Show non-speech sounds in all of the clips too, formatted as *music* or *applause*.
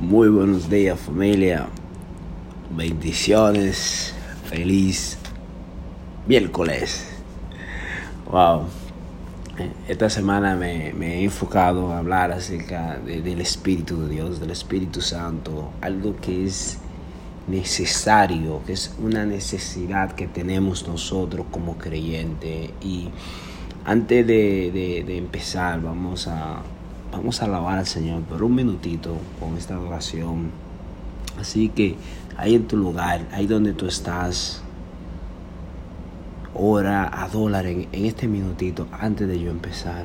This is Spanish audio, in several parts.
Muy buenos días familia. Bendiciones. Feliz miércoles. Wow. Esta semana me, he enfocado a hablar acerca del Espíritu de Dios, del Espíritu Santo. Algo que es necesario, que es una necesidad que tenemos nosotros como creyentes. Y antes de, de empezar, vamos a vamos a alabar al Señor por un minutito con esta oración. Así que ahí en tu lugar, ahí donde tú estás, ora a dólar en, en este minutito antes de yo empezar.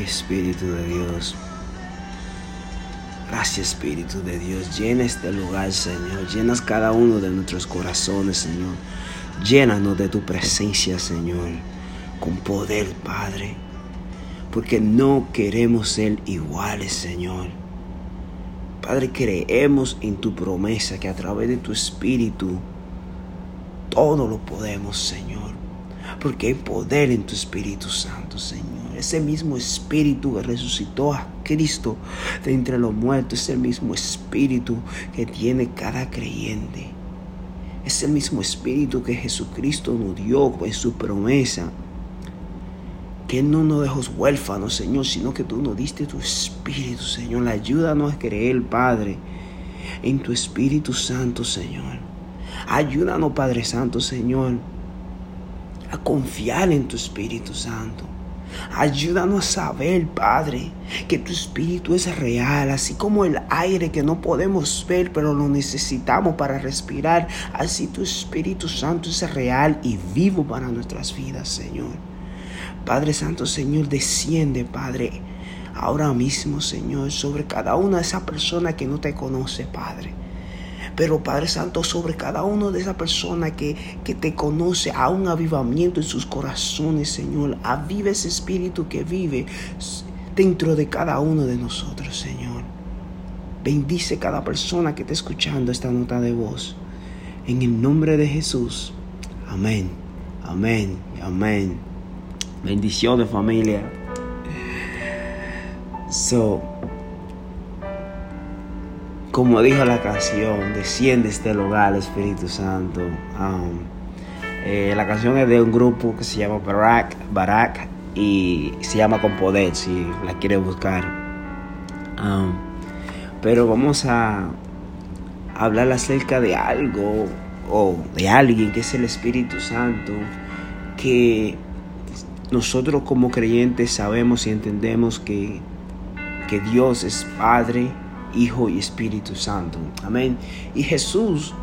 Espíritu de Dios. Gracias Espíritu de Dios. Llena este lugar, Señor. Llenas cada uno de nuestros corazones, Señor. Llénanos de tu presencia, Señor. Con poder, Padre. Porque no queremos ser iguales, Señor. Padre, creemos en tu promesa que a través de tu Espíritu todo lo podemos, Señor. Porque hay poder en tu Espíritu Santo, Señor. Ese mismo espíritu que resucitó a Cristo de entre los muertos es el mismo espíritu que tiene cada creyente. Es el mismo espíritu que Jesucristo nos dio en su promesa. Que no nos dejó huérfanos, Señor, sino que tú nos diste tu espíritu, Señor. Ayúdanos a creer, Padre, en tu Espíritu Santo, Señor. Ayúdanos, Padre Santo, Señor, a confiar en tu Espíritu Santo. Ayúdanos a saber, Padre, que tu Espíritu es real, así como el aire que no podemos ver, pero lo necesitamos para respirar. Así tu Espíritu Santo es real y vivo para nuestras vidas, Señor. Padre Santo, Señor, desciende, Padre, ahora mismo, Señor, sobre cada una de esas personas que no te conoce, Padre. Pero Padre Santo, sobre cada uno de esas personas que, que te conoce, a un avivamiento en sus corazones, Señor. Aviva ese espíritu que vive dentro de cada uno de nosotros, Señor. Bendice cada persona que está escuchando esta nota de voz. En el nombre de Jesús. Amén. Amén. Amén. Bendiciones familia. So, como dijo la canción, desciende este lugar, Espíritu Santo. Um, eh, la canción es de un grupo que se llama Barak, Barak y se llama Con Poder, si la quiere buscar. Um, pero vamos a hablar acerca de algo o de alguien que es el Espíritu Santo, que nosotros como creyentes sabemos y entendemos que, que Dios es Padre, Hijo y Espíritu Santo. Amén. Y Jesús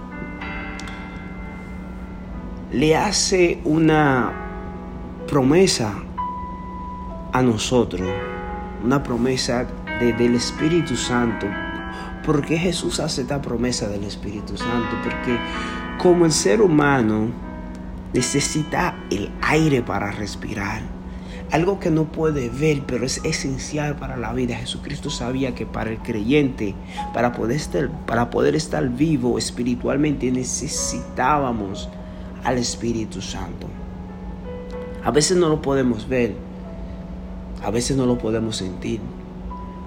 le hace una promesa a nosotros, una promesa del Espíritu Santo ¿Por qué Jesús hace esta promesa del Espíritu Santo? Porque como el ser humano necesita el aire para respirar, algo que no puede ver, pero es esencial para la vida. Jesucristo sabía que para el creyente, para poder estar, para poder estar vivo espiritualmente, necesitábamos al Espíritu Santo. A veces no lo podemos ver, a veces no lo podemos sentir,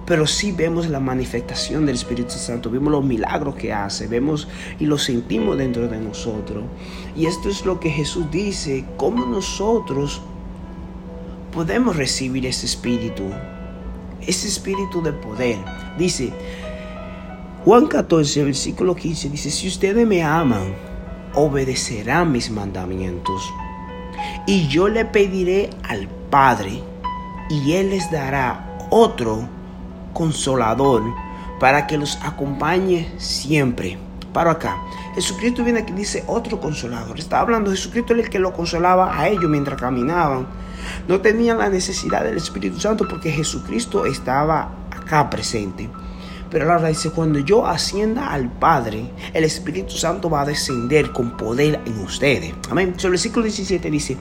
pero sí vemos la manifestación del Espíritu Santo, vemos los milagros que hace, vemos y lo sentimos dentro de nosotros. Y esto es lo que Jesús dice, cómo nosotros podemos recibir ese espíritu, ese espíritu de poder. Dice, Juan 14, versículo 15, dice, si ustedes me aman, obedecerán mis mandamientos. Y yo le pediré al Padre, y Él les dará otro consolador para que los acompañe siempre. Para acá. Jesucristo viene aquí dice otro consolador. Está hablando Jesucristo el que lo consolaba a ellos mientras caminaban. No tenían la necesidad del Espíritu Santo porque Jesucristo estaba acá presente. Pero ahora dice, cuando yo ascienda al Padre, el Espíritu Santo va a descender con poder en ustedes. Amén. el versículo 17 dice,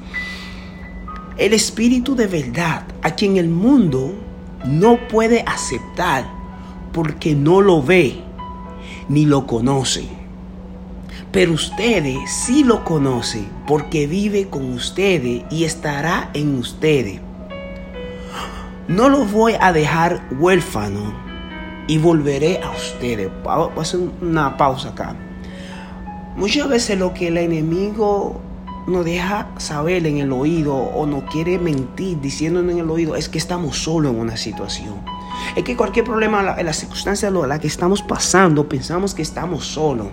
el Espíritu de verdad, a quien el mundo no puede aceptar porque no lo ve ni lo conoce. Pero ustedes sí lo conocen porque vive con ustedes y estará en ustedes. No lo voy a dejar huérfano y volveré a ustedes. Voy a hacer una pausa acá. Muchas veces lo que el enemigo nos deja saber en el oído o no quiere mentir diciéndonos en el oído es que estamos solos en una situación. Es que cualquier problema, en la circunstancia en la que estamos pasando, pensamos que estamos solos.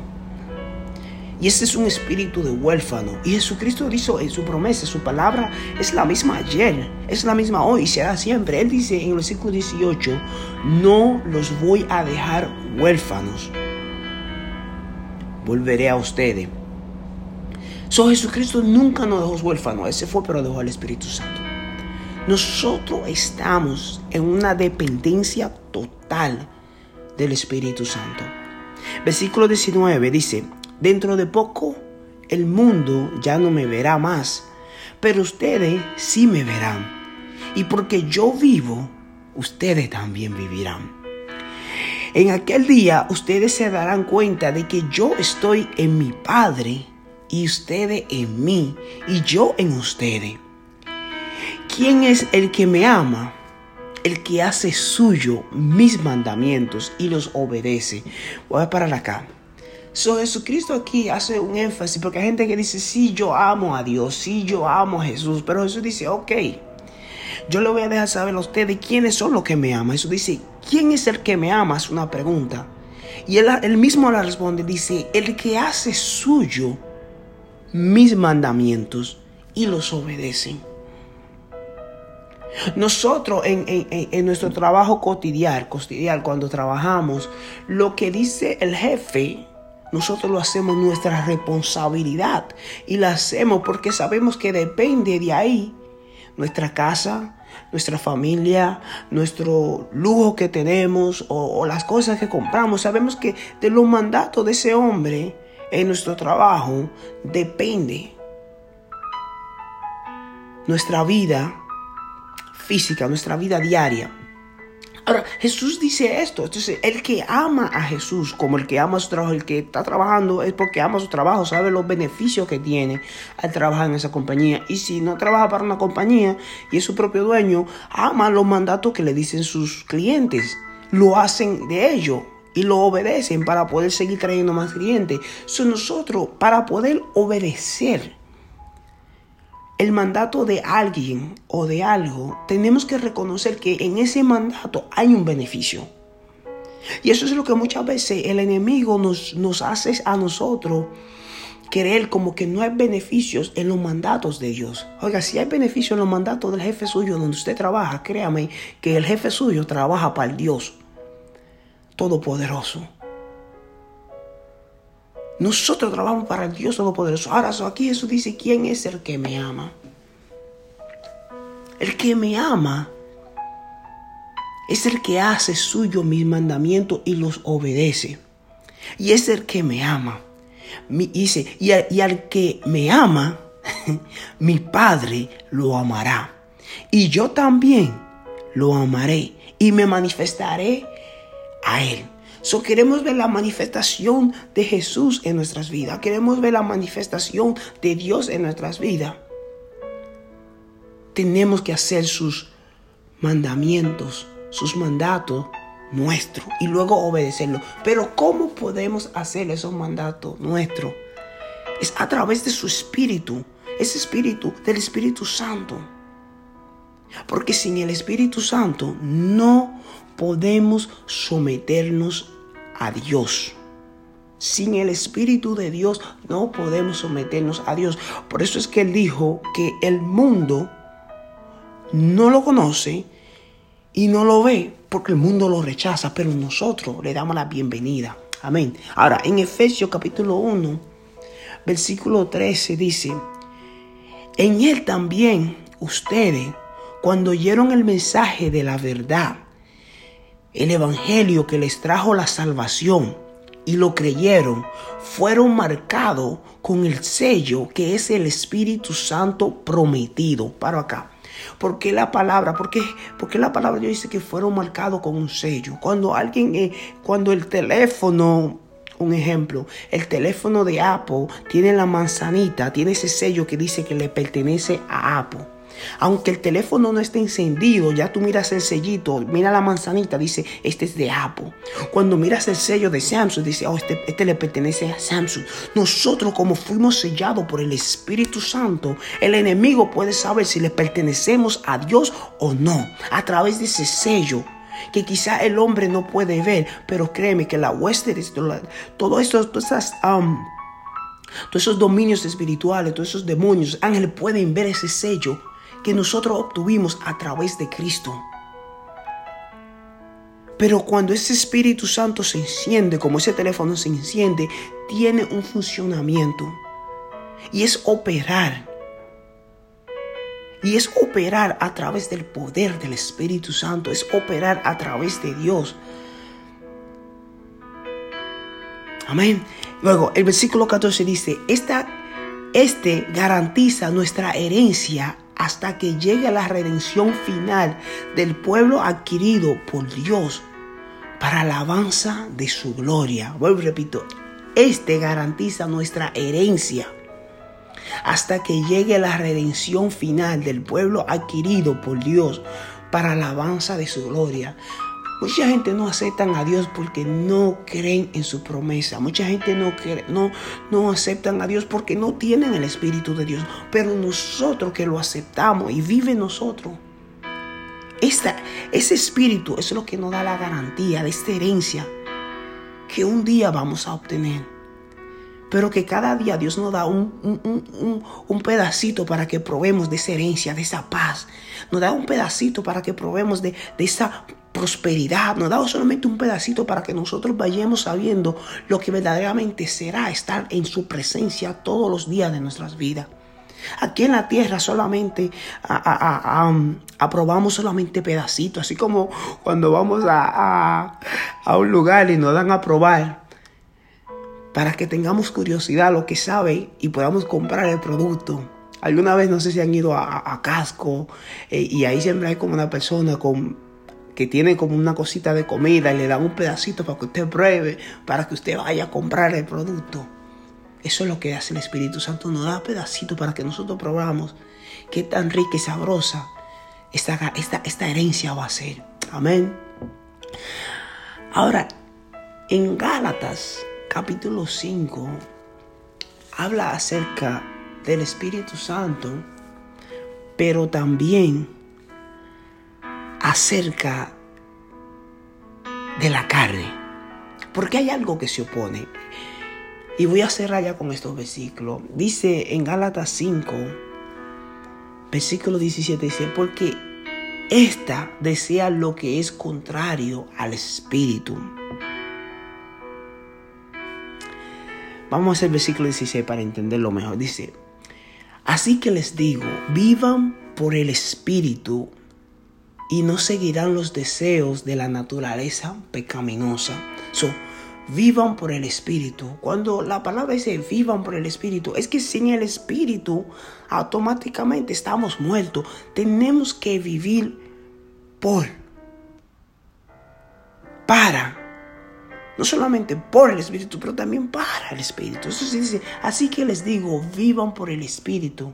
Y ese es un espíritu de huérfano. Y Jesucristo dijo en su promesa, su palabra es la misma ayer, es la misma hoy y será siempre. Él dice en el versículo 18, no los voy a dejar huérfanos. Volveré a ustedes. So Jesucristo nunca nos dejó huérfanos, ese fue, pero dejó al Espíritu Santo. Nosotros estamos en una dependencia total del Espíritu Santo. Versículo 19 dice, dentro de poco el mundo ya no me verá más, pero ustedes sí me verán. Y porque yo vivo, ustedes también vivirán. En aquel día ustedes se darán cuenta de que yo estoy en mi Padre y ustedes en mí y yo en ustedes. ¿Quién es el que me ama? El que hace suyo mis mandamientos y los obedece. Voy a parar acá. So, Jesucristo aquí hace un énfasis porque hay gente que dice, sí, yo amo a Dios, sí, yo amo a Jesús, pero Jesús dice, ok, yo le voy a dejar saber a ustedes quiénes son los que me aman. Jesús dice, ¿quién es el que me ama? Es una pregunta. Y él, él mismo la responde, dice, el que hace suyo mis mandamientos y los obedecen. Nosotros en, nuestro trabajo cotidiano, cotidiano, cuando trabajamos, lo que dice el jefe, nosotros lo hacemos nuestra responsabilidad y lo hacemos porque sabemos que depende de ahí nuestra casa, nuestra familia, nuestro lujo que tenemos o, o las cosas que compramos. Sabemos que de los mandatos de ese hombre, en nuestro trabajo depende nuestra vida física, nuestra vida diaria. Ahora, Jesús dice esto. Entonces, el que ama a Jesús como el que ama su trabajo, el que está trabajando es porque ama su trabajo, sabe los beneficios que tiene al trabajar en esa compañía. Y si no trabaja para una compañía y es su propio dueño, ama los mandatos que le dicen sus clientes. Lo hacen de ello y lo obedecen para poder seguir trayendo más clientes. Son nosotros, para poder obedecer el mandato de alguien o de algo, tenemos que reconocer que en ese mandato hay un beneficio. Y eso es lo que muchas veces el enemigo nos, hace a nosotros creer como que no hay beneficios en los mandatos de Dios. Oiga, si hay beneficios en los mandatos del jefe suyo donde usted trabaja, créame que el jefe suyo trabaja para el Dios Todopoderoso. Nosotros trabajamos para el Dios Todopoderoso. Ahora, aquí Jesús dice, ¿quién es el que me ama? El que me ama es el que hace suyo mis mandamientos y los obedece. Y es el que me ama. dice, y al que me ama, *laughs* mi Padre lo amará. Y yo también lo amaré y me manifestaré a Él. So queremos ver la manifestación de Jesús en nuestras vidas. Queremos ver la manifestación de Dios en nuestras vidas. Tenemos que hacer sus mandamientos, sus mandatos nuestros y luego obedecerlos. Pero ¿cómo podemos hacer esos mandatos nuestros? Es a través de su espíritu, ese espíritu del Espíritu Santo. Porque sin el Espíritu Santo no podemos someternos a Dios. Sin el Espíritu de Dios no podemos someternos a Dios. Por eso es que Él dijo que el mundo no lo conoce y no lo ve porque el mundo lo rechaza, pero nosotros le damos la bienvenida. Amén. Ahora, en Efesios capítulo 1, versículo 13 dice, en Él también ustedes, cuando oyeron el mensaje de la verdad, el Evangelio que les trajo la salvación, y lo creyeron, fueron marcados con el sello que es el Espíritu Santo prometido. Paro acá. ¿Por qué la palabra? ¿Por qué, porque la palabra Dios dice que fueron marcados con un sello? Cuando alguien, eh, cuando el teléfono un ejemplo, el teléfono de Apple tiene la manzanita, tiene ese sello que dice que le pertenece a Apple. Aunque el teléfono no esté encendido, ya tú miras el sellito, mira la manzanita, dice, este es de Apple. Cuando miras el sello de Samsung, dice, oh, este, este le pertenece a Samsung. Nosotros como fuimos sellados por el Espíritu Santo, el enemigo puede saber si le pertenecemos a Dios o no, a través de ese sello que quizá el hombre no puede ver, pero créeme que la hueste, todo todas um, todos esos dominios espirituales, todos esos demonios, ángeles pueden ver ese sello que nosotros obtuvimos a través de Cristo. Pero cuando ese Espíritu Santo se enciende, como ese teléfono se enciende, tiene un funcionamiento. Y es operar. Y es operar a través del poder del Espíritu Santo. Es operar a través de Dios. Amén. Luego, el versículo 14 dice, Esta, este garantiza nuestra herencia hasta que llegue la redención final del pueblo adquirido por Dios para alabanza de su gloria. Vuelvo y repito, este garantiza nuestra herencia hasta que llegue la redención final del pueblo adquirido por Dios para alabanza de su gloria. Mucha gente no aceptan a Dios porque no creen en su promesa. Mucha gente no, no, no aceptan a Dios porque no tienen el Espíritu de Dios. Pero nosotros que lo aceptamos y vive nosotros, ese Espíritu es lo que nos da la garantía de esta herencia que un día vamos a obtener. Pero que cada día Dios nos da un, un, pedacito para que probemos de esa herencia, de esa paz. Nos da un pedacito para que probemos de, de esa prosperidad, nos ha dado solamente un pedacito para que nosotros vayamos sabiendo lo que verdaderamente será estar en su presencia todos los días de nuestras vidas. Aquí en la tierra solamente aprobamos solamente pedacitos, así como cuando vamos a, a, un lugar y nos dan a probar para que tengamos curiosidad lo que sabe y podamos comprar el producto. Alguna vez no sé si han ido a, Casco eh, y ahí siempre hay como una persona con que tiene como una cosita de comida y le dan un pedacito para que usted pruebe, para que usted vaya a comprar el producto. Eso es lo que hace el Espíritu Santo, nos da pedacitos para que nosotros probamos qué tan rica y sabrosa esta, esta, esta herencia va a ser. Amén. Ahora, en Gálatas capítulo 5 habla acerca del Espíritu Santo, pero también acerca de la carne. Porque hay algo que se opone. Y voy a cerrar ya con estos versículos. Dice en Gálatas 5, versículo 17, dice, porque esta desea lo que es contrario al espíritu. Vamos a hacer el versículo 16 para entenderlo mejor. Dice, así que les digo, vivan por el espíritu y no seguirán los deseos de la naturaleza pecaminosa. So, vivan por el Espíritu. Cuando la palabra dice vivan por el Espíritu, es que sin el Espíritu automáticamente estamos muertos. Tenemos que vivir por, para, no solamente por el Espíritu, pero también para el Espíritu. Eso dice, así que les digo, vivan por el Espíritu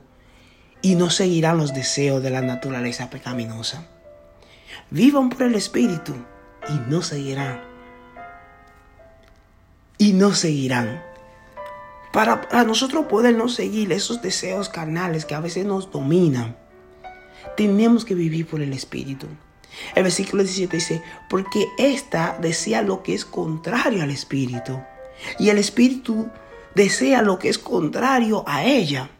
y no seguirán los deseos de la naturaleza pecaminosa. Vivan por el Espíritu y no seguirán y no seguirán. Para, nosotros poder no seguir esos deseos carnales que a veces nos dominan, tenemos que vivir por el Espíritu. El versículo 17 dice, porque ésta desea lo que es contrario al Espíritu, y el Espíritu desea lo que es contrario a ella.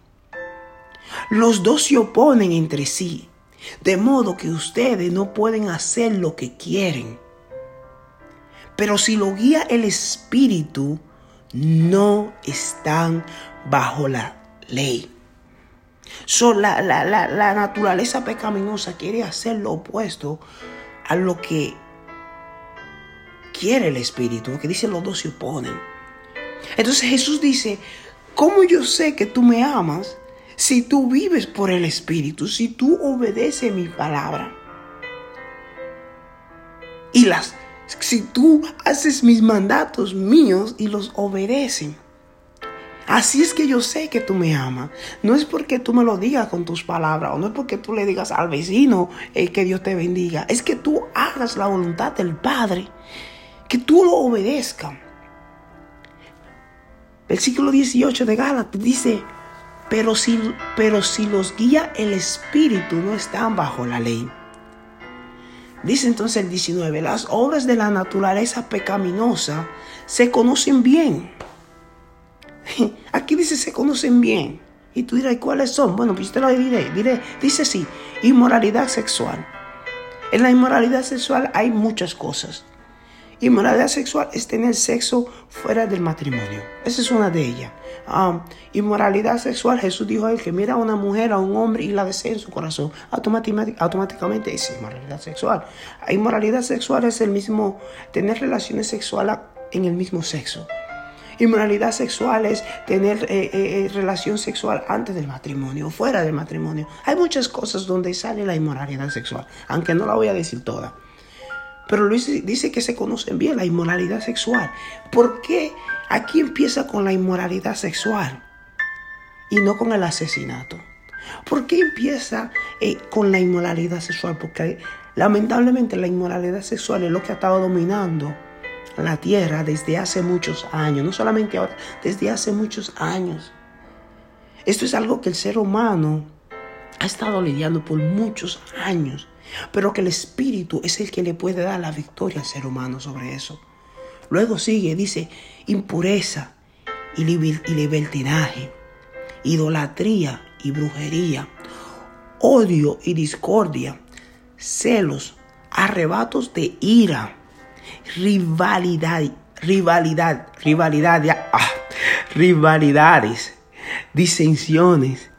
Los dos se oponen entre sí, de modo que ustedes no pueden hacer lo que quieren. Pero si lo guía el Espíritu, no están bajo la ley. la, la, naturaleza pecaminosa quiere hacer lo opuesto a lo que quiere el Espíritu, lo que dicen los dos se oponen. Entonces Jesús dice, ¿cómo yo sé que tú me amas si tú vives por el Espíritu, si tú obedeces mi palabra? Y las si tú haces mis mandatos míos y los obedeces. Así es que yo sé que tú me amas. No es porque tú me lo digas con tus palabras o no es porque tú le digas al vecino eh, que Dios te bendiga. Es que tú hagas la voluntad del Padre. Que tú lo obedezcas. Versículo 18 de Gálatas dice, pero si, pero si los guía el Espíritu no están bajo la ley. Dice entonces el 19, las obras de la naturaleza pecaminosa se conocen bien. *laughs* Aquí dice se conocen bien. Y tú dirás, ¿cuáles son? Bueno, pues te lo diré. diré. Dice sí, inmoralidad sexual. En la inmoralidad sexual hay muchas cosas. Inmoralidad sexual es tener sexo fuera del matrimonio. Esa es una de ellas. Inmoralidad sexual, Jesús dijo a él que mira a una mujer, a un hombre y la desea en su corazón. Automáticamente, automáticamente es inmoralidad sexual. Inmoralidad sexual es el mismo, tener relaciones sexuales en el mismo sexo. Inmoralidad sexual es tener eh, eh, eh, relación sexual antes del matrimonio, fuera del matrimonio. Hay muchas cosas donde sale la inmoralidad sexual, aunque no la voy a decir toda. Pero Luis dice que se conocen bien la inmoralidad sexual. ¿Por qué aquí empieza con la inmoralidad sexual y no con el asesinato? ¿Por qué empieza eh, con la inmoralidad sexual? Porque lamentablemente la inmoralidad sexual es lo que ha estado dominando la tierra desde hace muchos años. No solamente ahora, desde hace muchos años. Esto es algo que el ser humano ha estado lidiando por muchos años pero que el Espíritu es el que le puede dar la victoria al ser humano sobre eso. Luego sigue, dice, impureza y, libertinaje, idolatría y brujería, odio y discordia, celos, arrebatos de ira, rivalidad, rivalidad, rivalidad, ah, rivalidades, disensiones,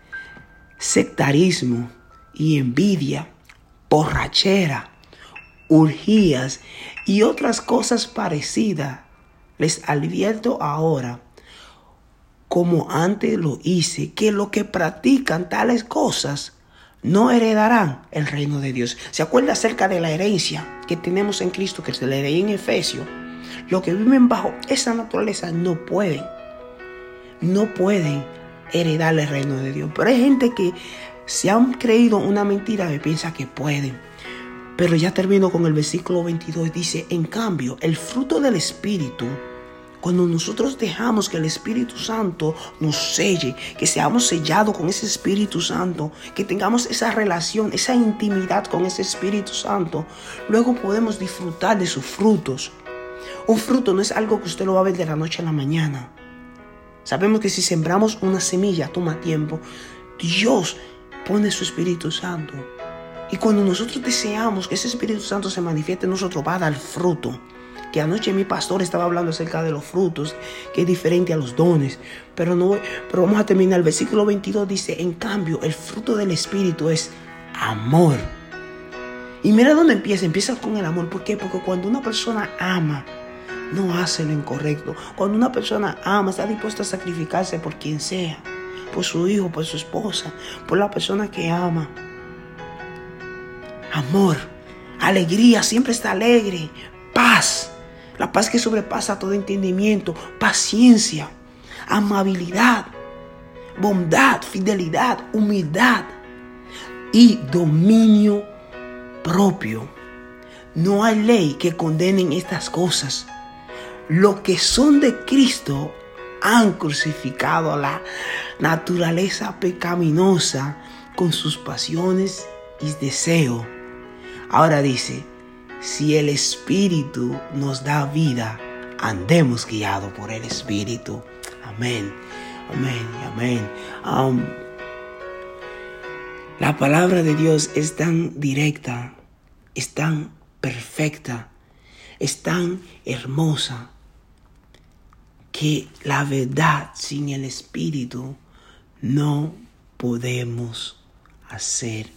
sectarismo y envidia borrachera, urgías y otras cosas parecidas, les advierto ahora, como antes lo hice, que los que practican tales cosas no heredarán el reino de Dios. ¿Se acuerda acerca de la herencia que tenemos en Cristo, que se le leí en Efesios? Los que viven bajo esa naturaleza no pueden, no pueden heredar el reino de Dios. Pero hay gente que se han creído una mentira y piensa que pueden. Pero ya termino con el versículo 22. Dice, en cambio, el fruto del Espíritu, cuando nosotros dejamos que el Espíritu Santo nos selle, que seamos sellados con ese Espíritu Santo, que tengamos esa relación, esa intimidad con ese Espíritu Santo, luego podemos disfrutar de sus frutos. Un fruto no es algo que usted lo va a ver de la noche a la mañana. Sabemos que si sembramos una semilla toma tiempo. Dios pone su Espíritu Santo. Y cuando nosotros deseamos que ese Espíritu Santo se manifieste en nosotros, va a dar fruto. Que anoche mi pastor estaba hablando acerca de los frutos, que es diferente a los dones. Pero, no, pero vamos a terminar. El versículo 22 dice, en cambio, el fruto del Espíritu es amor. Y mira dónde empieza. Empieza con el amor. ¿Por qué? Porque cuando una persona ama, no hace lo incorrecto. Cuando una persona ama, está dispuesta a sacrificarse por quien sea. Por su hijo, por su esposa, por la persona que ama. Amor, alegría, siempre está alegre. Paz, la paz que sobrepasa todo entendimiento. Paciencia, amabilidad, bondad, fidelidad, humildad y dominio propio. No hay ley que condenen estas cosas. Los que son de Cristo han crucificado a la naturaleza pecaminosa con sus pasiones y deseos. Ahora dice, si el Espíritu nos da vida, andemos guiados por el Espíritu. Amén, amén, amén. La palabra de Dios es tan directa, es tan perfecta, es tan hermosa, que la verdad sin el Espíritu no podemos hacer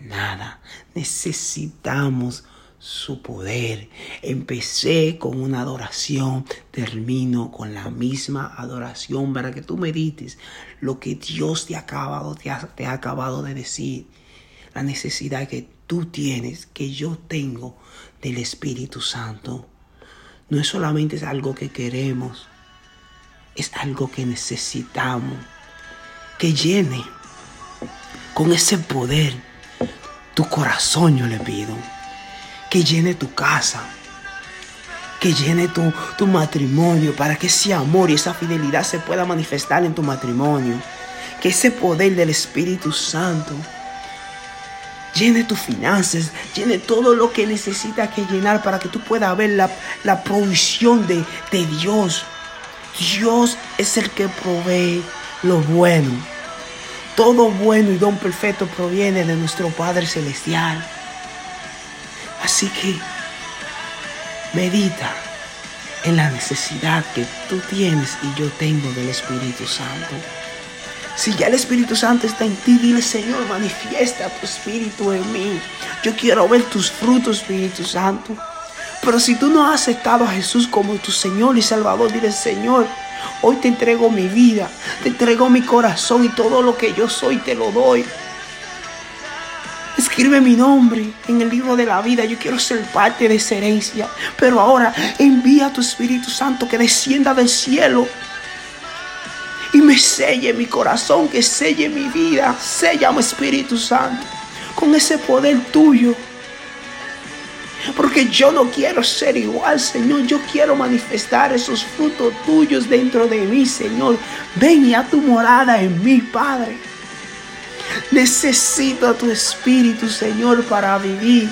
nada. Necesitamos su poder. Empecé con una adoración, termino con la misma adoración para que tú medites lo que Dios te ha acabado, te ha, te ha acabado de decir. La necesidad que tú tienes, que yo tengo del Espíritu Santo. No es solamente algo que queremos, es algo que necesitamos. Que llene con ese poder tu corazón, yo le pido que llene tu casa, que llene tu, tu matrimonio, para que ese amor y esa fidelidad se pueda manifestar en tu matrimonio. Que ese poder del Espíritu Santo llene tus finanzas, llene todo lo que necesitas que llenar para que tú puedas ver la, la provisión de, de Dios. Dios es el que provee lo bueno. Todo bueno y don perfecto proviene de nuestro Padre Celestial. Así que medita en la necesidad que tú tienes y yo tengo del Espíritu Santo. Si ya el Espíritu Santo está en ti, dile, Señor, manifiesta tu Espíritu en mí. Yo quiero ver tus frutos, Espíritu Santo. Pero si tú no has aceptado a Jesús como tu Señor y Salvador, dile, Señor, hoy te entrego mi vida, te entrego mi corazón y todo lo que yo soy te lo doy. Escribe mi nombre en el libro de la vida. Yo quiero ser parte de esa herencia. Pero ahora envía a tu Espíritu Santo que descienda del cielo y me selle mi corazón, que selle mi vida. Séllame Espíritu Santo con ese poder tuyo. Porque yo no quiero ser igual, Señor. Yo quiero manifestar esos frutos tuyos dentro de mí, Señor. Ven a tu morada en mí, Padre. Necesito tu Espíritu, Señor, para vivir.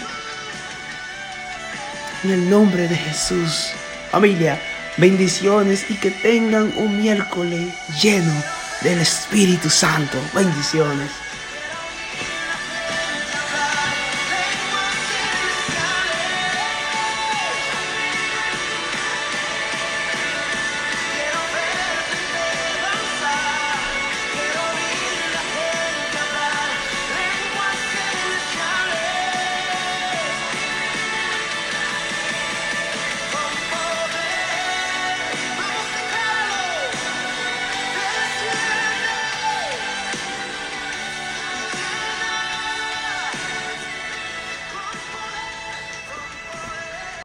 En el nombre de Jesús. Familia, bendiciones y que tengan un miércoles lleno del Espíritu Santo. Bendiciones.